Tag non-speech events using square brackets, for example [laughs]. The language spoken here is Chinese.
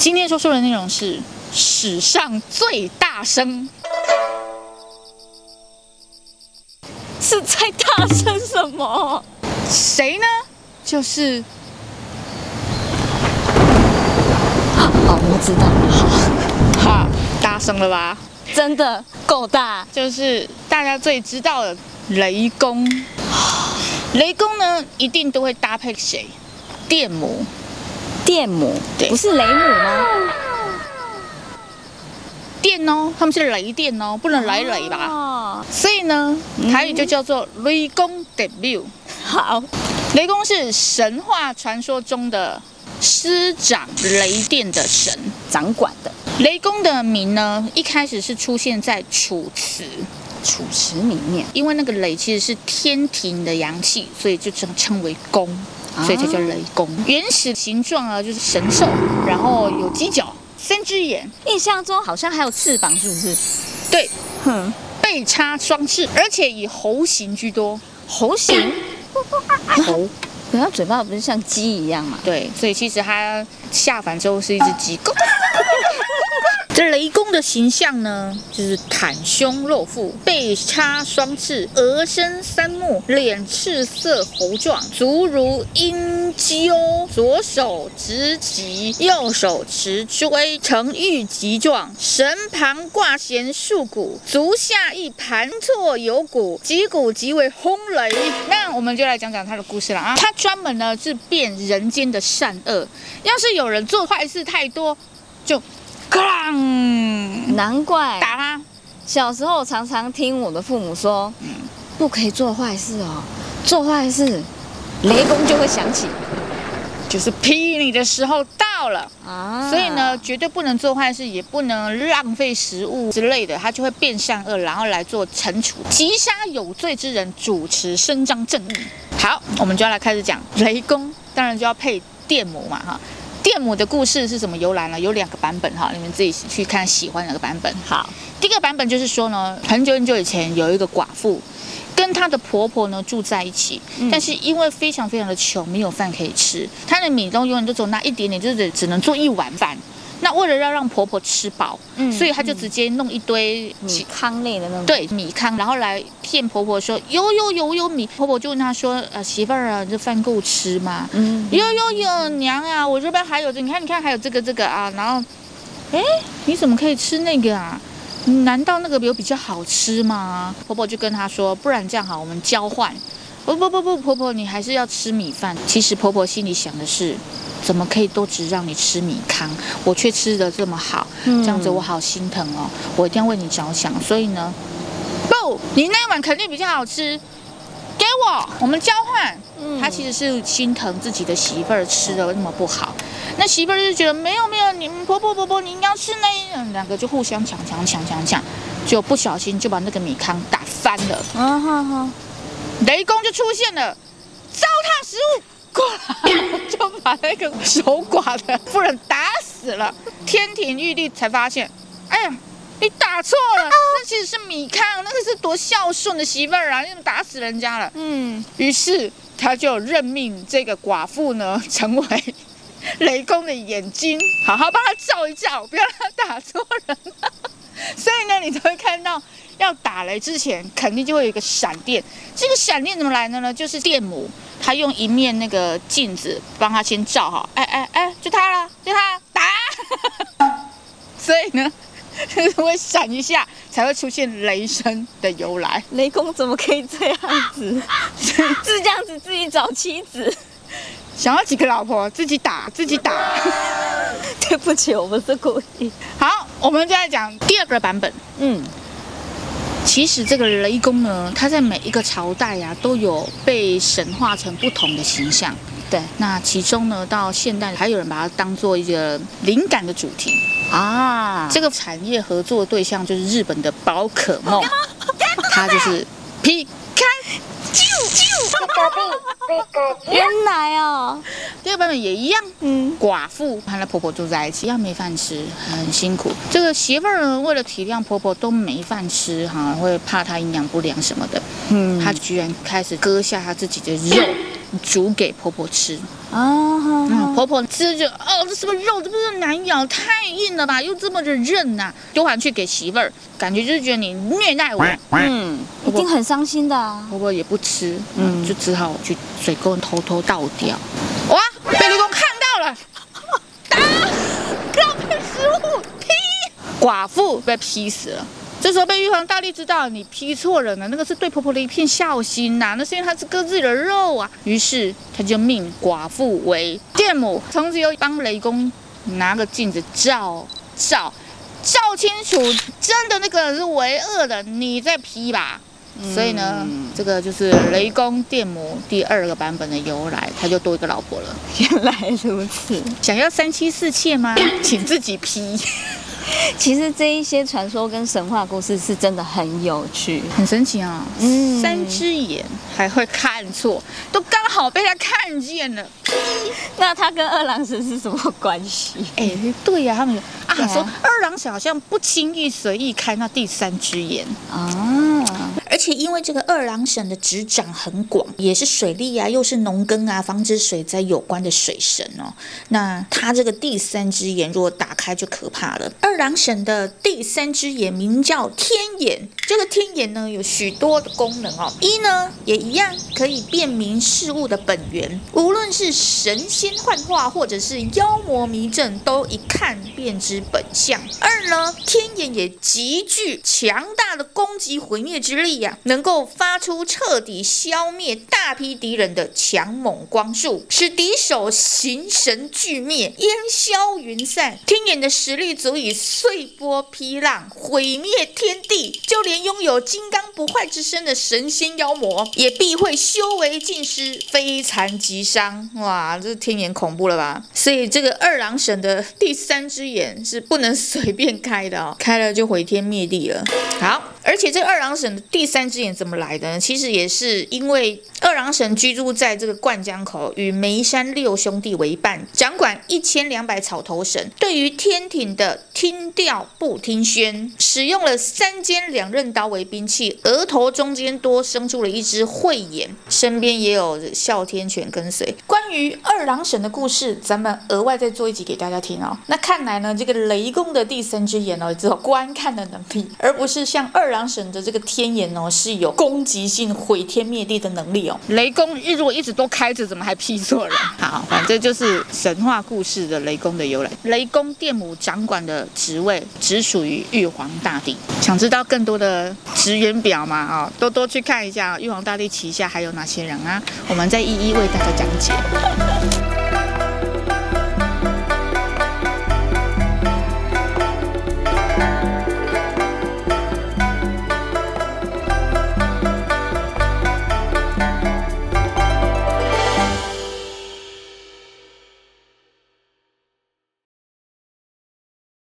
今天说书的内容是史上最大声，是在大声什么？谁呢？就是，好，我知道了，好，大声了吧？真的够大，就是大家最知道的雷公。雷公呢，一定都会搭配谁？电母。电母，对，不是雷母吗？电哦，他们是雷电哦，不能来雷吧？哦、所以呢，台语就叫做雷公电母。好，雷公是神话传说中的司掌雷电的神，掌管的。雷公的名呢，一开始是出现在楚辞，楚辞里面，因为那个雷其实是天庭的阳气，所以就称称为公。所以才叫雷公。原始形状啊，就是神兽，然后有犄角、三只眼，印象中好像还有翅膀，是不是？对，哼，背插双翅，而且以猴形居多。猴形？[laughs] 猴？可它嘴巴不是像鸡一样嘛？对，所以其实它下凡之后是一只鸡。[laughs] 雷公的形象呢，就是袒胸露腹，背插双翅，额生三目，脸赤色猴状，足如鹰鸠，左手执戟，右手持锥，呈玉击状，身旁挂弦数鼓，足下一盘错有鼓，击鼓即为轰雷。那我们就来讲讲他的故事了啊，他专门呢是辨人间的善恶，要是有人做坏事太多，就。难怪打他。小时候常常听我的父母说，不可以做坏事哦，做坏事，雷公就会响起，就是劈你的时候到了啊。所以呢，绝对不能做坏事，也不能浪费食物之类的，他就会变善恶，然后来做惩处，击杀有罪之人，主持伸张正义。好，我们就要来开始讲雷公，当然就要配电母嘛，哈。电母的故事是怎么由来呢？有两个版本哈，你们自己去看喜欢哪个版本。好，第一个版本就是说呢，很久很久以前有一个寡妇，跟她的婆婆呢住在一起，但是因为非常非常的穷，没有饭可以吃，她的米中永远都只有那一点点，就是只能做一碗饭。那为了要让婆婆吃饱，嗯，所以她就直接弄一堆米糠类的那种，对，米糠，然后来骗婆婆说有有有有米。婆婆就问她说，呃，媳妇儿啊，这饭够吃吗？嗯，有有有，娘啊，我这边还有这，你看你看还有这个这个啊。然后，哎，你怎么可以吃那个啊？难道那个有比较好吃吗？婆婆就跟她说，不然这样好，我们交换。不不不不，婆婆你还是要吃米饭。其实婆婆心里想的是。怎么可以都只让你吃米糠，我却吃的这么好，这样子我好心疼哦，我一定要为你着想。所以呢，不，你那一碗肯定比较好吃，给我，我们交换。他其实是心疼自己的媳妇儿吃的那么不好，那媳妇儿就觉得没有没有，你们婆婆婆婆你应该要吃那，两个就互相抢抢抢抢抢，就不小心就把那个米糠打翻了。嗯哼哼，雷公就出现了，糟蹋食物。过来就把那个守寡的妇人打死了。天庭玉帝才发现，哎呀，你打错了，那其实是米康，那个是多孝顺的媳妇儿啊，你怎么打死人家了？嗯，于是他就任命这个寡妇呢，成为 [laughs] 雷公的眼睛，好好帮他照一照，不要让他打错人。[laughs] 所以呢，你就会看到，要打雷之前，肯定就会有一个闪电。这个闪电怎么来的呢？就是电母。他用一面那个镜子帮他先照好，哎哎哎，就他了，就他打，[laughs] 所以呢，就 [laughs] 是会闪一下才会出现雷声的由来。雷公怎么可以这样子？是这样子自己找妻子，想要几个老婆自己打自己打。对不起，我不是故意。好，我们再来讲第二个版本。嗯。其实这个雷公呢，他在每一个朝代呀、啊，都有被神化成不同的形象。对，那其中呢，到现代还有人把它当做一个灵感的主题啊。这个产业合作的对象就是日本的宝可梦，[laughs] 它就是皮卡丘。[laughs] [laughs] 原来哦，第二版本也一样。嗯，寡妇和她婆婆住在一起，一样没饭吃，很辛苦。这个媳妇儿，为了体谅婆婆都没饭吃，哈，会怕她营养不良什么的。嗯，她居然开始割下她自己的肉，煮给婆婆吃。啊。嗯，婆婆吃就哦，这什么肉，这不是难咬，太硬了吧？又这么的韧呐，丢回去给媳妇儿，感觉就是觉得你虐待我。嗯，一定很伤心的啊。婆婆也不吃，嗯，就只好去水沟偷偷倒掉。哇，被雷公看到了，打，浪费食物，劈，寡妇被劈死了。这时候被玉皇大帝知道你劈错人了，那个是对婆婆的一片孝心呐、啊，那是因为她是割自己的肉啊。于是他就命寡妇为电母，从此又帮雷公拿个镜子照照照清楚，真的那个人是为恶的，你再劈吧。嗯、所以呢，这个就是雷公电母第二个版本的由来，他就多一个老婆了。原来如此，想要三妻四妾吗？请自己劈。[laughs] 其实这一些传说跟神话故事是真的很有趣，很神奇啊！嗯，三只眼还会看错，都刚好被他看见了。[laughs] 那他跟二郎神是什么关系？哎，对呀、啊，他们啊，啊说二郎神好像不轻易随意开那第三只眼啊。而且因为这个二郎神的执掌很广，也是水利啊，又是农耕啊，防止水灾有关的水神哦。那他这个第三只眼如果打开就可怕了。二郎神的第三只眼名叫天眼，这个天眼呢有许多的功能哦。一呢也一样可以辨明事物的本源，无论是神仙幻化或者是妖魔迷阵，都一看便知本相。二呢天眼也极具强大的攻击毁灭之力。能够发出彻底消灭大批敌人的强猛光束，使敌手形神俱灭、烟消云散。天眼的实力足以碎波劈浪、毁灭天地，就连拥有金刚不坏之身的神仙妖魔，也必会修为尽失、非残即伤。哇，这天眼恐怖了吧？所以这个二郎神的第三只眼是不能随便开的哦，开了就毁天灭地了。好。而且这二郎神的第三只眼怎么来的呢？其实也是因为二郎神居住在这个灌江口，与眉山六兄弟为伴，掌管一千两百草头神。对于天庭的听调不听宣，使用了三尖两刃刀为兵器，额头中间多生出了一只慧眼，身边也有哮天犬跟随。关于二郎神的故事，咱们额外再做一集给大家听哦。那看来呢，这个雷公的第三只眼哦，只有观看的能力，而不是像二。郎郎神的这个天眼哦，是有攻击性、毁天灭地的能力哦。雷公如果一直都开着，怎么还劈错人？好，反正就是神话故事的雷公的由来。雷公电母掌管的职位只属于玉皇大帝。想知道更多的职员表吗？啊，多多去看一下玉皇大帝旗下还有哪些人啊？我们再一一为大家讲解。